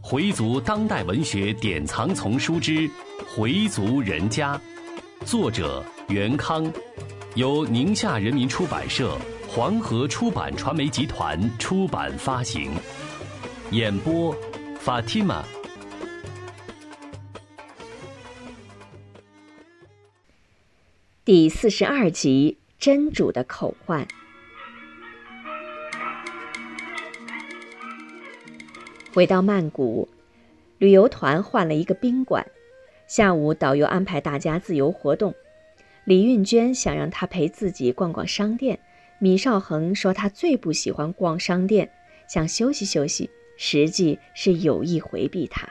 回族当代文学典藏丛书之《回族人家》，作者袁康，由宁夏人民出版社、黄河出版传媒集团出版发行。演播：Fatima。第四十二集：真主的口唤。回到曼谷，旅游团换了一个宾馆。下午，导游安排大家自由活动。李运娟想让他陪自己逛逛商店，米少恒说他最不喜欢逛商店，想休息休息，实际是有意回避他。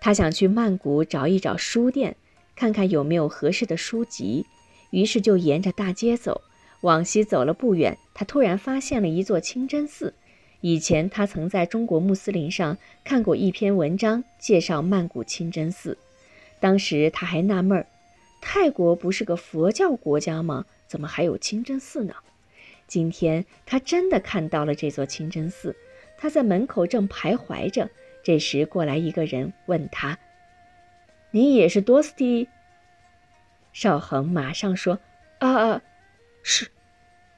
他想去曼谷找一找书店，看看有没有合适的书籍，于是就沿着大街走。往西走了不远，他突然发现了一座清真寺。以前他曾在中国穆斯林上看过一篇文章，介绍曼谷清真寺。当时他还纳闷儿，泰国不是个佛教国家吗？怎么还有清真寺呢？今天他真的看到了这座清真寺。他在门口正徘徊着，这时过来一个人问他：“你也是多斯蒂？”邵恒马上说：“啊啊，是，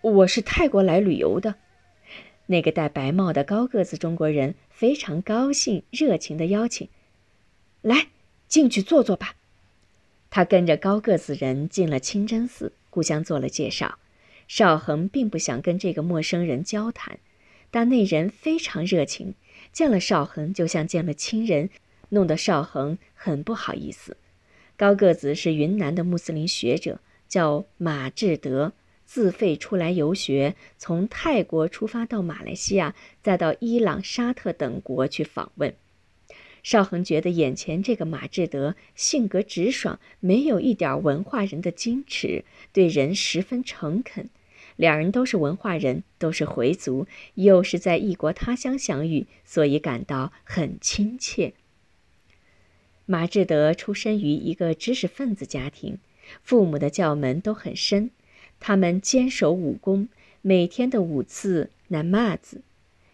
我是泰国来旅游的。”那个戴白帽的高个子中国人非常高兴，热情的邀请：“来，进去坐坐吧。”他跟着高个子人进了清真寺，互相做了介绍。邵恒并不想跟这个陌生人交谈，但那人非常热情，见了邵恒就像见了亲人，弄得邵恒很不好意思。高个子是云南的穆斯林学者，叫马志德。自费出来游学，从泰国出发到马来西亚，再到伊朗、沙特等国去访问。邵恒觉得眼前这个马志德性格直爽，没有一点文化人的矜持，对人十分诚恳。两人都是文化人，都是回族，又是在异国他乡相遇，所以感到很亲切。马志德出身于一个知识分子家庭，父母的教门都很深。他们坚守武功，每天的五次 namaz，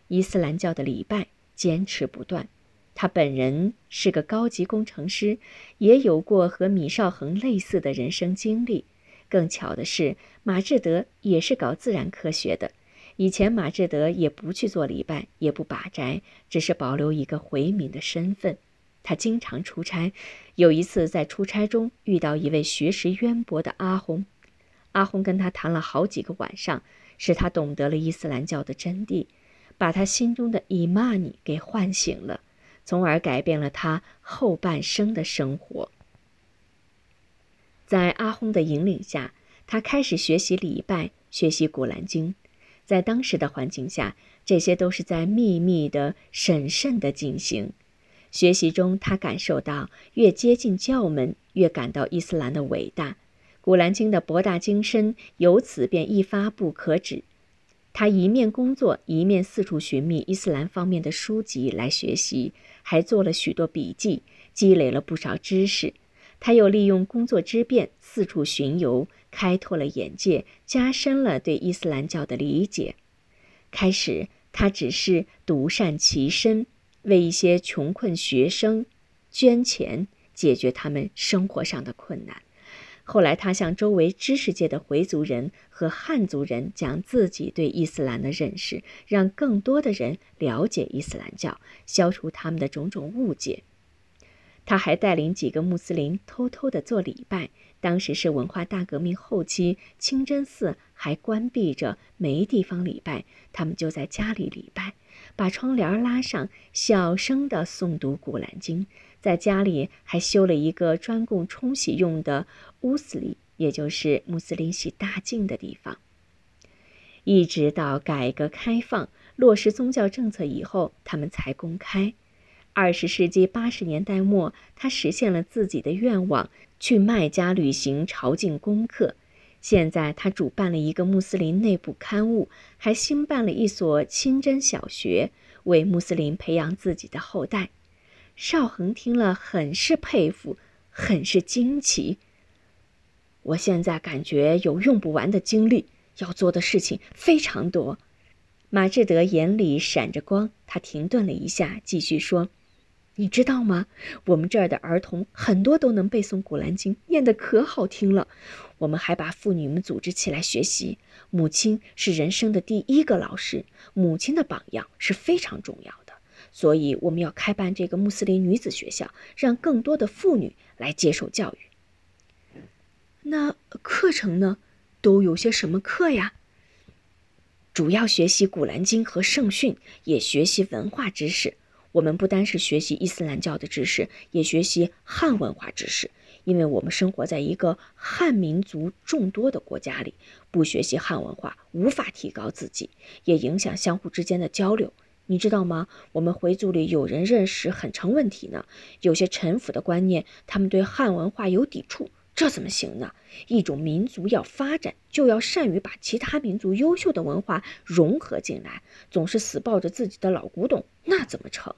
伊斯兰教的礼拜，坚持不断。他本人是个高级工程师，也有过和米少恒类似的人生经历。更巧的是，马志德也是搞自然科学的。以前马志德也不去做礼拜，也不把斋，只是保留一个回民的身份。他经常出差，有一次在出差中遇到一位学识渊博的阿訇。阿訇跟他谈了好几个晚上，使他懂得了伊斯兰教的真谛，把他心中的伊玛尼给唤醒了，从而改变了他后半生的生活。在阿訇的引领下，他开始学习礼拜，学习古兰经。在当时的环境下，这些都是在秘密的、审慎的进行。学习中，他感受到越接近教门，越感到伊斯兰的伟大。古兰经的博大精深，由此便一发不可止。他一面工作，一面四处寻觅伊斯兰方面的书籍来学习，还做了许多笔记，积累了不少知识。他又利用工作之便，四处巡游，开拓了眼界，加深了对伊斯兰教的理解。开始，他只是独善其身，为一些穷困学生捐钱，解决他们生活上的困难。后来，他向周围知识界的回族人和汉族人讲自己对伊斯兰的认识，让更多的人了解伊斯兰教，消除他们的种种误解。他还带领几个穆斯林偷偷地做礼拜。当时是文化大革命后期，清真寺还关闭着，没地方礼拜，他们就在家里礼拜，把窗帘拉上，小声地诵读《古兰经》。在家里还修了一个专供冲洗用的乌斯里，也就是穆斯林洗大净的地方。一直到改革开放落实宗教政策以后，他们才公开。二十世纪八十年代末，他实现了自己的愿望，去麦加履行朝觐功课。现在他主办了一个穆斯林内部刊物，还新办了一所清真小学，为穆斯林培养自己的后代。邵恒听了，很是佩服，很是惊奇。我现在感觉有用不完的精力，要做的事情非常多。马志德眼里闪着光，他停顿了一下，继续说：“你知道吗？我们这儿的儿童很多都能背诵《古兰经》，念得可好听了。我们还把妇女们组织起来学习。母亲是人生的第一个老师，母亲的榜样是非常重要的。所以我们要开办这个穆斯林女子学校，让更多的妇女来接受教育。那课程呢？都有些什么课呀？”主要学习《古兰经》和圣训，也学习文化知识。我们不单是学习伊斯兰教的知识，也学习汉文化知识。因为我们生活在一个汉民族众多的国家里，不学习汉文化，无法提高自己，也影响相互之间的交流。你知道吗？我们回族里有人认识很成问题呢。有些臣服的观念，他们对汉文化有抵触。这怎么行呢？一种民族要发展，就要善于把其他民族优秀的文化融合进来。总是死抱着自己的老古董，那怎么成？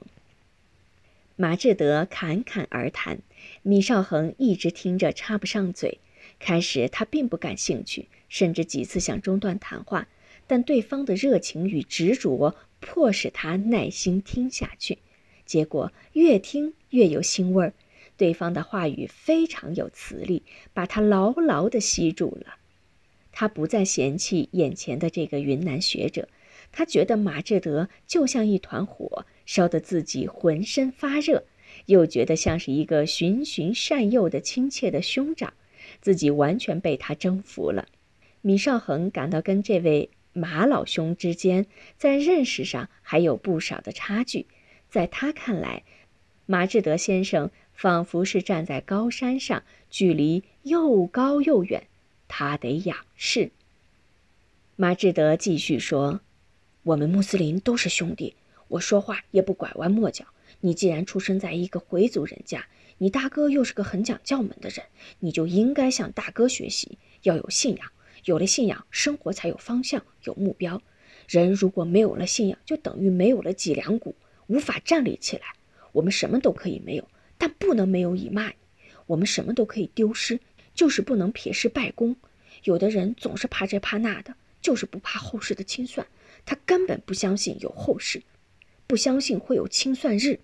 马志德侃侃而谈，米少恒一直听着插不上嘴。开始他并不感兴趣，甚至几次想中断谈话，但对方的热情与执着迫使他耐心听下去。结果越听越有腥味儿。对方的话语非常有磁力，把他牢牢地吸住了。他不再嫌弃眼前的这个云南学者，他觉得马志德就像一团火，烧得自己浑身发热，又觉得像是一个循循善诱的亲切的兄长，自己完全被他征服了。米少恒感到跟这位马老兄之间在认识上还有不少的差距，在他看来，马志德先生。仿佛是站在高山上，距离又高又远，他得仰视。马志德继续说：“我们穆斯林都是兄弟，我说话也不拐弯抹角。你既然出生在一个回族人家，你大哥又是个很讲教门的人，你就应该向大哥学习，要有信仰。有了信仰，生活才有方向，有目标。人如果没有了信仰，就等于没有了脊梁骨，无法站立起来。我们什么都可以没有。”但不能没有以骂。我们什么都可以丢失，就是不能撇失败功。有的人总是怕这怕那的，就是不怕后世的清算。他根本不相信有后世，不相信会有清算日。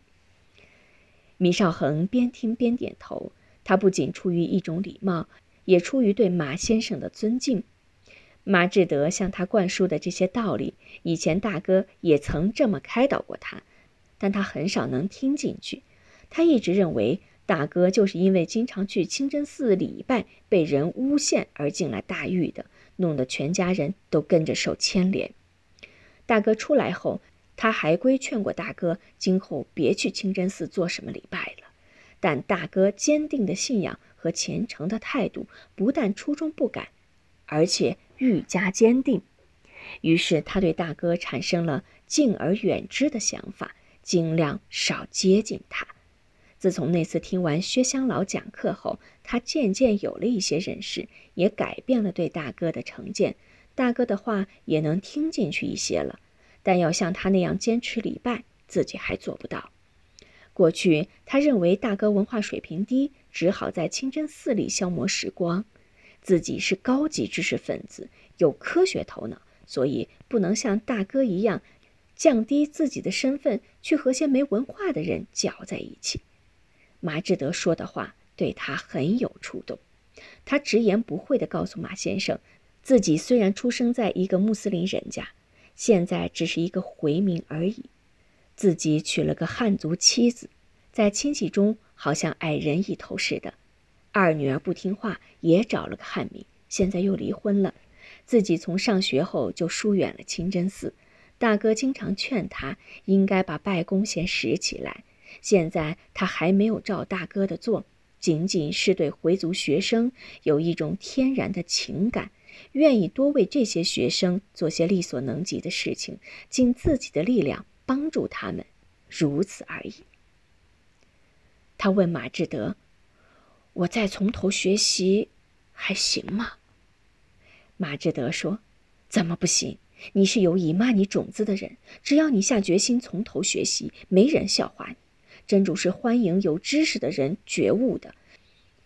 米少恒边听边点头，他不仅出于一种礼貌，也出于对马先生的尊敬。马志德向他灌输的这些道理，以前大哥也曾这么开导过他，但他很少能听进去。他一直认为大哥就是因为经常去清真寺礼拜，被人诬陷而进了大狱的，弄得全家人都跟着受牵连。大哥出来后，他还规劝过大哥，今后别去清真寺做什么礼拜了。但大哥坚定的信仰和虔诚的态度，不但初衷不改，而且愈加坚定。于是他对大哥产生了敬而远之的想法，尽量少接近他。自从那次听完薛香老讲课后，他渐渐有了一些认识，也改变了对大哥的成见，大哥的话也能听进去一些了。但要像他那样坚持礼拜，自己还做不到。过去他认为大哥文化水平低，只好在清真寺里消磨时光。自己是高级知识分子，有科学头脑，所以不能像大哥一样，降低自己的身份，去和些没文化的人搅在一起。马志德说的话对他很有触动，他直言不讳地告诉马先生，自己虽然出生在一个穆斯林人家，现在只是一个回民而已。自己娶了个汉族妻子，在亲戚中好像矮人一头似的。二女儿不听话，也找了个汉民，现在又离婚了。自己从上学后就疏远了清真寺，大哥经常劝他应该把拜功先拾起来。现在他还没有照大哥的做，仅仅是对回族学生有一种天然的情感，愿意多为这些学生做些力所能及的事情，尽自己的力量帮助他们，如此而已。他问马志德：“我再从头学习，还行吗？”马志德说：“怎么不行？你是有以骂你种子的人，只要你下决心从头学习，没人笑话你。”真主是欢迎有知识的人觉悟的，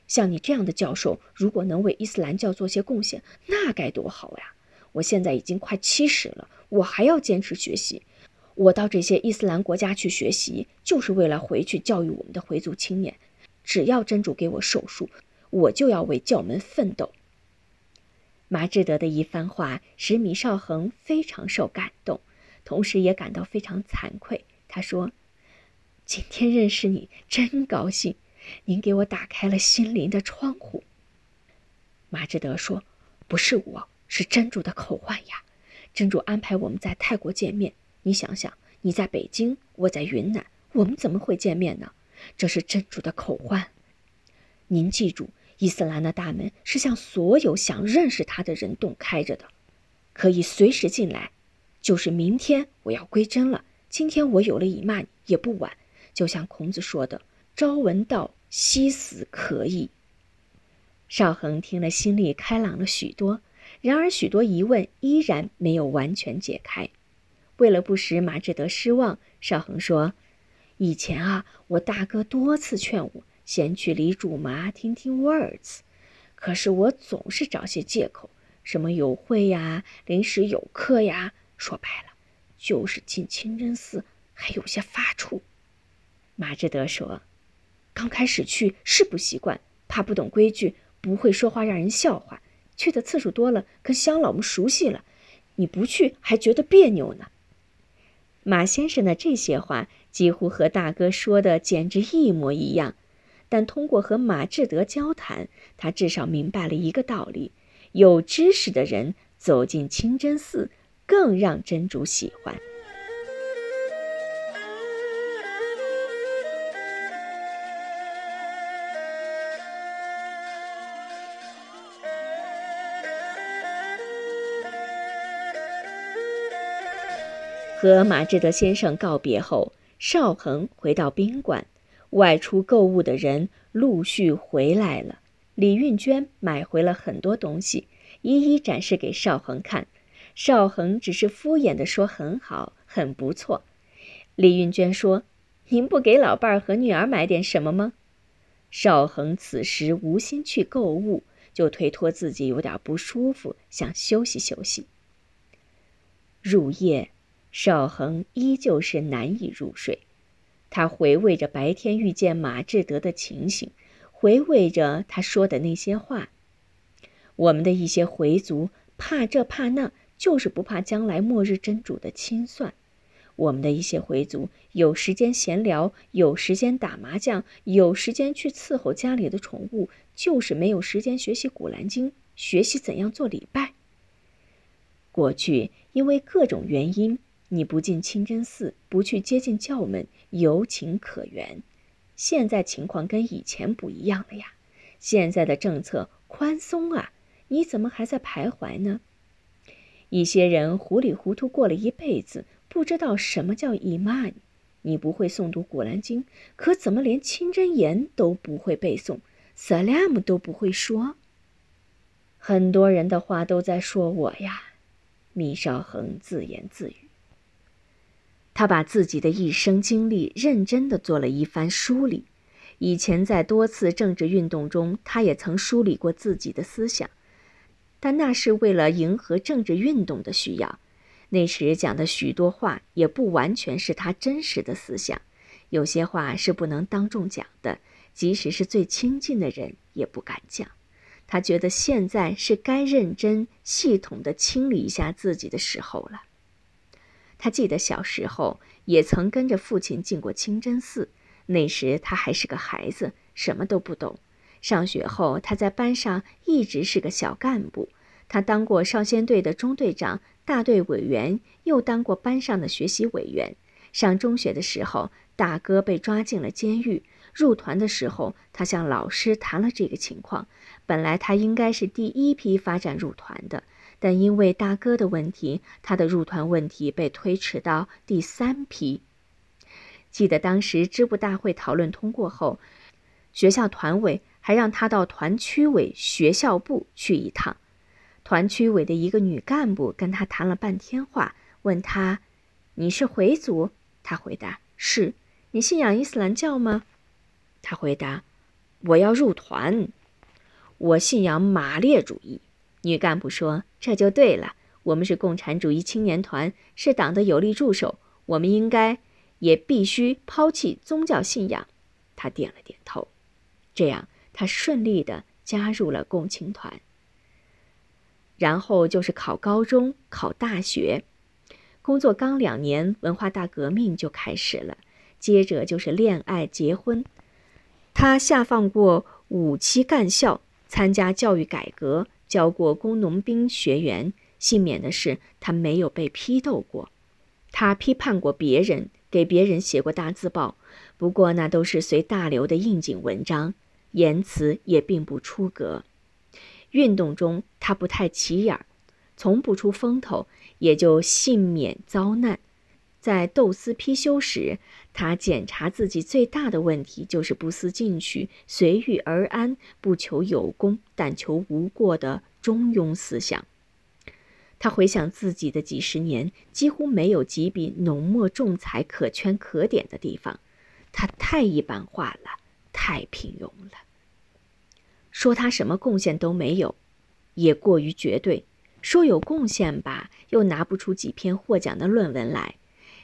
像你这样的教授，如果能为伊斯兰教做些贡献，那该多好呀！我现在已经快七十了，我还要坚持学习。我到这些伊斯兰国家去学习，就是为了回去教育我们的回族青年。只要真主给我手术，我就要为教门奋斗。马志德的一番话使米少恒非常受感动，同时也感到非常惭愧。他说：“今天认识你真高兴，您给我打开了心灵的窗户。”马志德说：“不是我，是真主的口唤呀！真主安排我们在泰国见面。你想想，你在北京，我在云南，我们怎么会见面呢？这是真主的口唤。您记住，伊斯兰的大门是向所有想认识他的人洞开着的，可以随时进来。就是明天我要归真了，今天我有了以曼也不晚。就像孔子说的：‘朝闻道，夕死可矣。’”邵恒听了，心里开朗了许多。然而，许多疑问依然没有完全解开。为了不使马志德失望，邵恒说：“以前啊，我大哥多次劝我先去李主麻听听 words，可是我总是找些借口，什么有会呀，临时有课呀。说白了，就是进清真寺还有些发怵。”马志德说：“刚开始去是不习惯，怕不懂规矩。”不会说话让人笑话，去的次数多了，跟乡老们熟悉了，你不去还觉得别扭呢。马先生的这些话几乎和大哥说的简直一模一样，但通过和马志德交谈，他至少明白了一个道理：有知识的人走进清真寺，更让真主喜欢。和马志德先生告别后，邵恒回到宾馆。外出购物的人陆续回来了。李运娟买回了很多东西，一一展示给邵恒看。邵恒只是敷衍地说：“很好，很不错。”李运娟说：“您不给老伴儿和女儿买点什么吗？”邵恒此时无心去购物，就推脱自己有点不舒服，想休息休息。入夜。邵恒依旧是难以入睡，他回味着白天遇见马志德的情形，回味着他说的那些话。我们的一些回族怕这怕那，就是不怕将来末日真主的清算。我们的一些回族有时间闲聊，有时间打麻将，有时间去伺候家里的宠物，就是没有时间学习古兰经，学习怎样做礼拜。过去因为各种原因。你不进清真寺，不去接近教门，有情可原。现在情况跟以前不一样了呀，现在的政策宽松啊，你怎么还在徘徊呢？一些人糊里糊涂过了一辈子，不知道什么叫伊曼。你不会诵读古兰经，可怎么连清真言都不会背诵，萨拉姆都不会说？很多人的话都在说我呀，米少恒自言自语。他把自己的一生经历认真的做了一番梳理。以前在多次政治运动中，他也曾梳理过自己的思想，但那是为了迎合政治运动的需要。那时讲的许多话也不完全是他真实的思想，有些话是不能当众讲的，即使是最亲近的人也不敢讲。他觉得现在是该认真、系统的清理一下自己的时候了。他记得小时候也曾跟着父亲进过清真寺，那时他还是个孩子，什么都不懂。上学后，他在班上一直是个小干部，他当过少先队的中队长、大队委员，又当过班上的学习委员。上中学的时候，大哥被抓进了监狱，入团的时候，他向老师谈了这个情况。本来他应该是第一批发展入团的。但因为大哥的问题，他的入团问题被推迟到第三批。记得当时支部大会讨论通过后，学校团委还让他到团区委学校部去一趟。团区委的一个女干部跟他谈了半天话，问他：“你是回族？”他回答：“是。”“你信仰伊斯兰教吗？”他回答：“我要入团。”“我信仰马列主义。”女干部说：“这就对了，我们是共产主义青年团，是党的有力助手，我们应该也必须抛弃宗教信仰。他点了点头，这样他顺利的加入了共青团。然后就是考高中、考大学，工作刚两年，文化大革命就开始了，接着就是恋爱、结婚。他下放过五期干校，参加教育改革，教过工农兵学员。幸免的是，他没有被批斗过。他批判过别人，给别人写过大字报，不过那都是随大流的应景文章，言辞也并不出格。运动中，他不太起眼儿，从不出风头，也就幸免遭难。在斗私批修时，他检查自己最大的问题就是不思进取、随遇而安、不求有功但求无过的中庸思想。他回想自己的几十年，几乎没有几笔浓墨重彩可圈可点的地方。他太一般化了，太平庸了。说他什么贡献都没有，也过于绝对；说有贡献吧，又拿不出几篇获奖的论文来。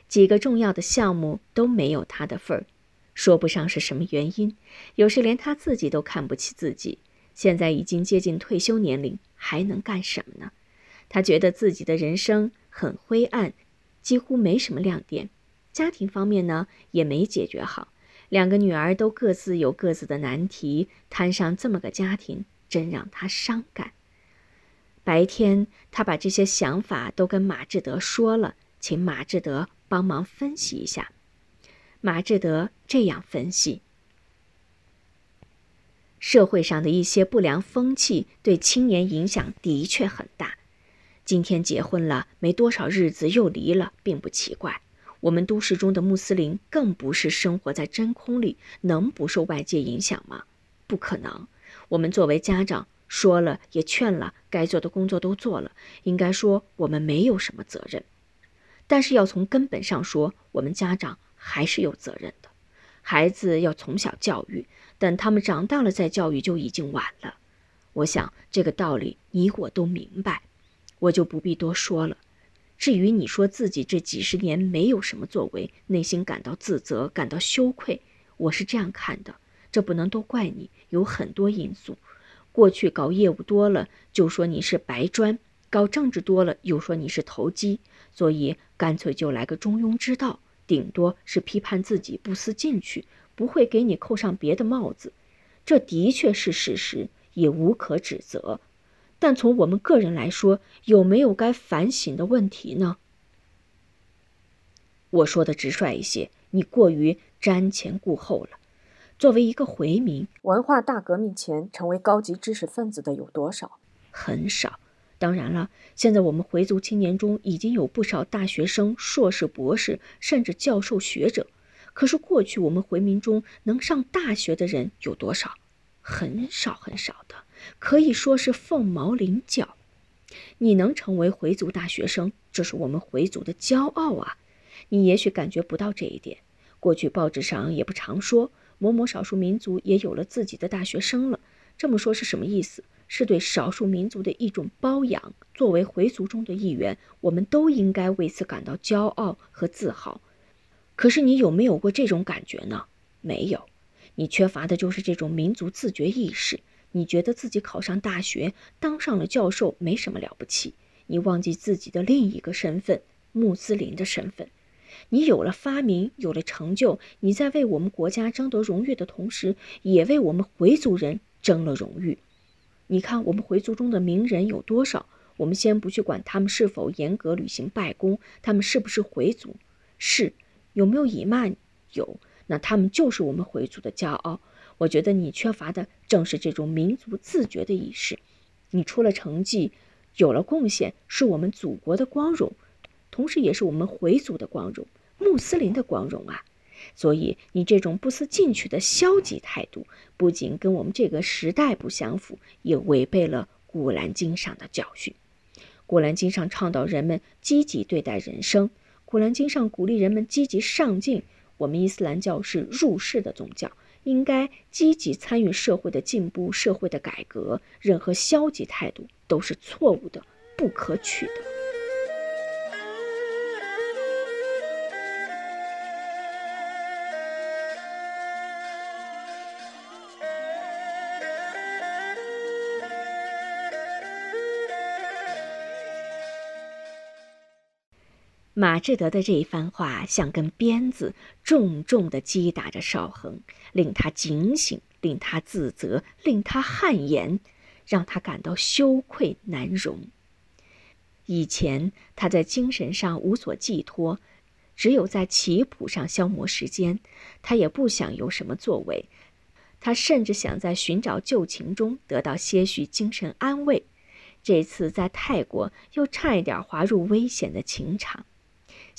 几个重要的项目都没有他的份儿，说不上是什么原因。有时连他自己都看不起自己。现在已经接近退休年龄，还能干什么呢？他觉得自己的人生很灰暗，几乎没什么亮点。家庭方面呢，也没解决好。两个女儿都各自有各自的难题，摊上这么个家庭，真让他伤感。白天，他把这些想法都跟马志德说了，请马志德。帮忙分析一下，马志德这样分析：社会上的一些不良风气对青年影响的确很大。今天结婚了没多少日子又离了，并不奇怪。我们都市中的穆斯林更不是生活在真空里，能不受外界影响吗？不可能。我们作为家长说了也劝了，该做的工作都做了，应该说我们没有什么责任。但是要从根本上说，我们家长还是有责任的。孩子要从小教育，等他们长大了再教育就已经晚了。我想这个道理你我都明白，我就不必多说了。至于你说自己这几十年没有什么作为，内心感到自责、感到羞愧，我是这样看的。这不能都怪你，有很多因素。过去搞业务多了，就说你是白砖；搞政治多了，又说你是投机。所以干脆就来个中庸之道，顶多是批判自己不思进取，不会给你扣上别的帽子。这的确是事实，也无可指责。但从我们个人来说，有没有该反省的问题呢？我说的直率一些，你过于瞻前顾后了。作为一个回民，文化大革命前成为高级知识分子的有多少？很少。当然了，现在我们回族青年中已经有不少大学生、硕士、博士，甚至教授、学者。可是过去我们回民中能上大学的人有多少？很少很少的，可以说是凤毛麟角。你能成为回族大学生，这是我们回族的骄傲啊！你也许感觉不到这一点。过去报纸上也不常说某某少数民族也有了自己的大学生了。这么说是什么意思？是对少数民族的一种包养。作为回族中的一员，我们都应该为此感到骄傲和自豪。可是你有没有过这种感觉呢？没有。你缺乏的就是这种民族自觉意识。你觉得自己考上大学，当上了教授，没什么了不起。你忘记自己的另一个身份——穆斯林的身份。你有了发明，有了成就，你在为我们国家争得荣誉的同时，也为我们回族人争了荣誉。你看，我们回族中的名人有多少？我们先不去管他们是否严格履行拜功，他们是不是回族？是，有没有以曼？有，那他们就是我们回族的骄傲。我觉得你缺乏的正是这种民族自觉的意识。你出了成绩，有了贡献，是我们祖国的光荣，同时也是我们回族的光荣，穆斯林的光荣啊。所以，你这种不思进取的消极态度，不仅跟我们这个时代不相符，也违背了《古兰经》上的教训。《古兰经》上倡导人们积极对待人生，《古兰经》上鼓励人们积极上进。我们伊斯兰教是入世的宗教，应该积极参与社会的进步、社会的改革。任何消极态度都是错误的、不可取的。马志德的这一番话像根鞭子，重重地击打着邵恒，令他警醒，令他自责，令他汗颜，让他感到羞愧难容。以前他在精神上无所寄托，只有在棋谱上消磨时间。他也不想有什么作为，他甚至想在寻找旧情中得到些许精神安慰。这次在泰国又差一点滑入危险的情场。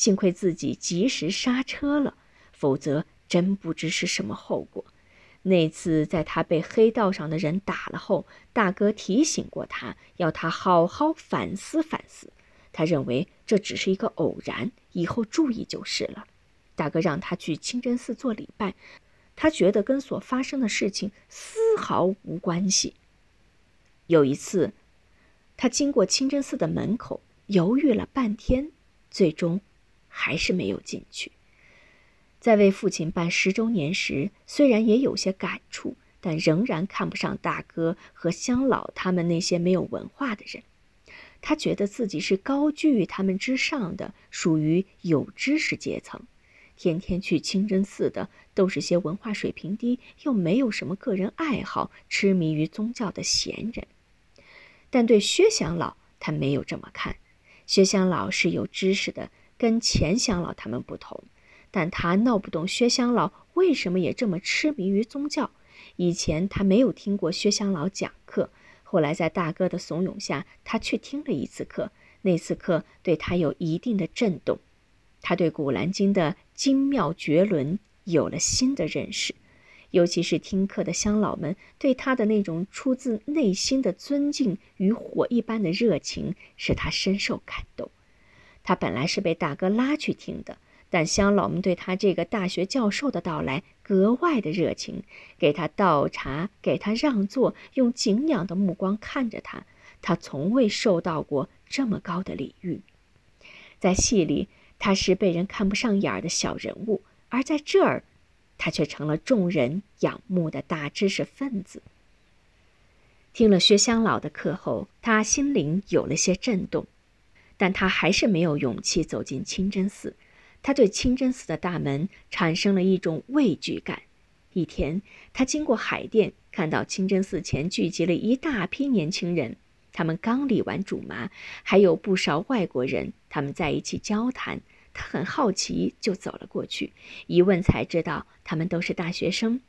幸亏自己及时刹车了，否则真不知是什么后果。那次在他被黑道上的人打了后，大哥提醒过他，要他好好反思反思。他认为这只是一个偶然，以后注意就是了。大哥让他去清真寺做礼拜，他觉得跟所发生的事情丝毫无关系。有一次，他经过清真寺的门口，犹豫了半天，最终。还是没有进去。在为父亲办十周年时，虽然也有些感触，但仍然看不上大哥和乡老他们那些没有文化的人。他觉得自己是高居于他们之上的，属于有知识阶层。天天去清真寺的都是些文化水平低又没有什么个人爱好、痴迷于宗教的闲人。但对薛乡老，他没有这么看。薛乡老是有知识的。跟钱乡老他们不同，但他闹不懂薛乡老为什么也这么痴迷于宗教。以前他没有听过薛乡老讲课，后来在大哥的怂恿下，他去听了一次课。那次课对他有一定的震动，他对《古兰经》的精妙绝伦有了新的认识，尤其是听课的乡老们对他的那种出自内心的尊敬与火一般的热情，使他深受感动。他本来是被大哥拉去听的，但乡老们对他这个大学教授的到来格外的热情，给他倒茶，给他让座，用敬仰的目光看着他。他从未受到过这么高的礼遇。在戏里，他是被人看不上眼的小人物，而在这儿，他却成了众人仰慕的大知识分子。听了薛乡老的课后，他心灵有了些震动。但他还是没有勇气走进清真寺，他对清真寺的大门产生了一种畏惧感。一天，他经过海淀，看到清真寺前聚集了一大批年轻人，他们刚理完主麻，还有不少外国人，他们在一起交谈。他很好奇，就走了过去，一问才知道他们都是大学生，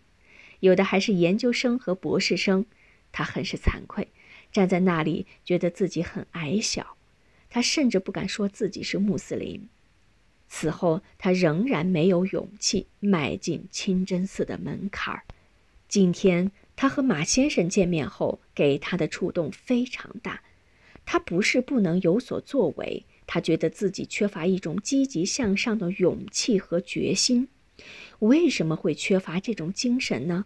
有的还是研究生和博士生。他很是惭愧，站在那里，觉得自己很矮小。他甚至不敢说自己是穆斯林。此后，他仍然没有勇气迈进清真寺的门槛儿。今天，他和马先生见面后，给他的触动非常大。他不是不能有所作为，他觉得自己缺乏一种积极向上的勇气和决心。为什么会缺乏这种精神呢？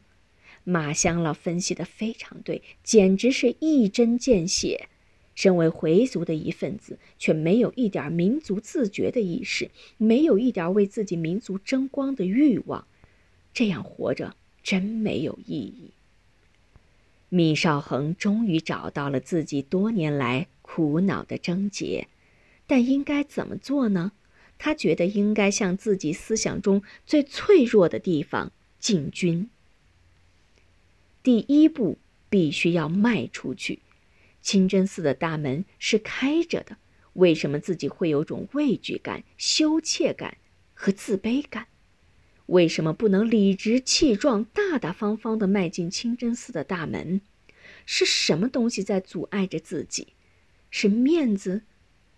马香老分析的非常对，简直是一针见血。身为回族的一份子，却没有一点民族自觉的意识，没有一点为自己民族争光的欲望，这样活着真没有意义。米少恒终于找到了自己多年来苦恼的症结，但应该怎么做呢？他觉得应该向自己思想中最脆弱的地方进军。第一步，必须要迈出去。清真寺的大门是开着的，为什么自己会有种畏惧感、羞怯感和自卑感？为什么不能理直气壮、大大方方地迈进清真寺的大门？是什么东西在阻碍着自己？是面子？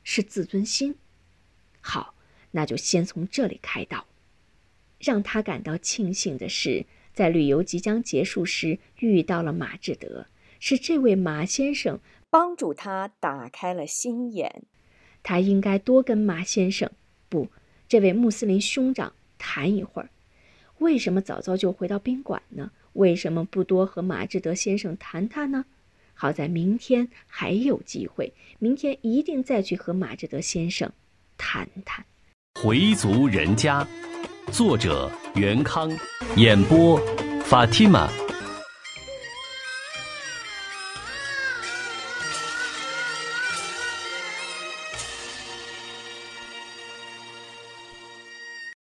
是自尊心？好，那就先从这里开刀。让他感到庆幸的是，在旅游即将结束时遇到了马志德，是这位马先生。帮助他打开了心眼，他应该多跟马先生，不，这位穆斯林兄长谈一会儿。为什么早早就回到宾馆呢？为什么不多和马志德先生谈谈呢？好在明天还有机会，明天一定再去和马志德先生谈谈。回族人家，作者袁康，演播法蒂玛。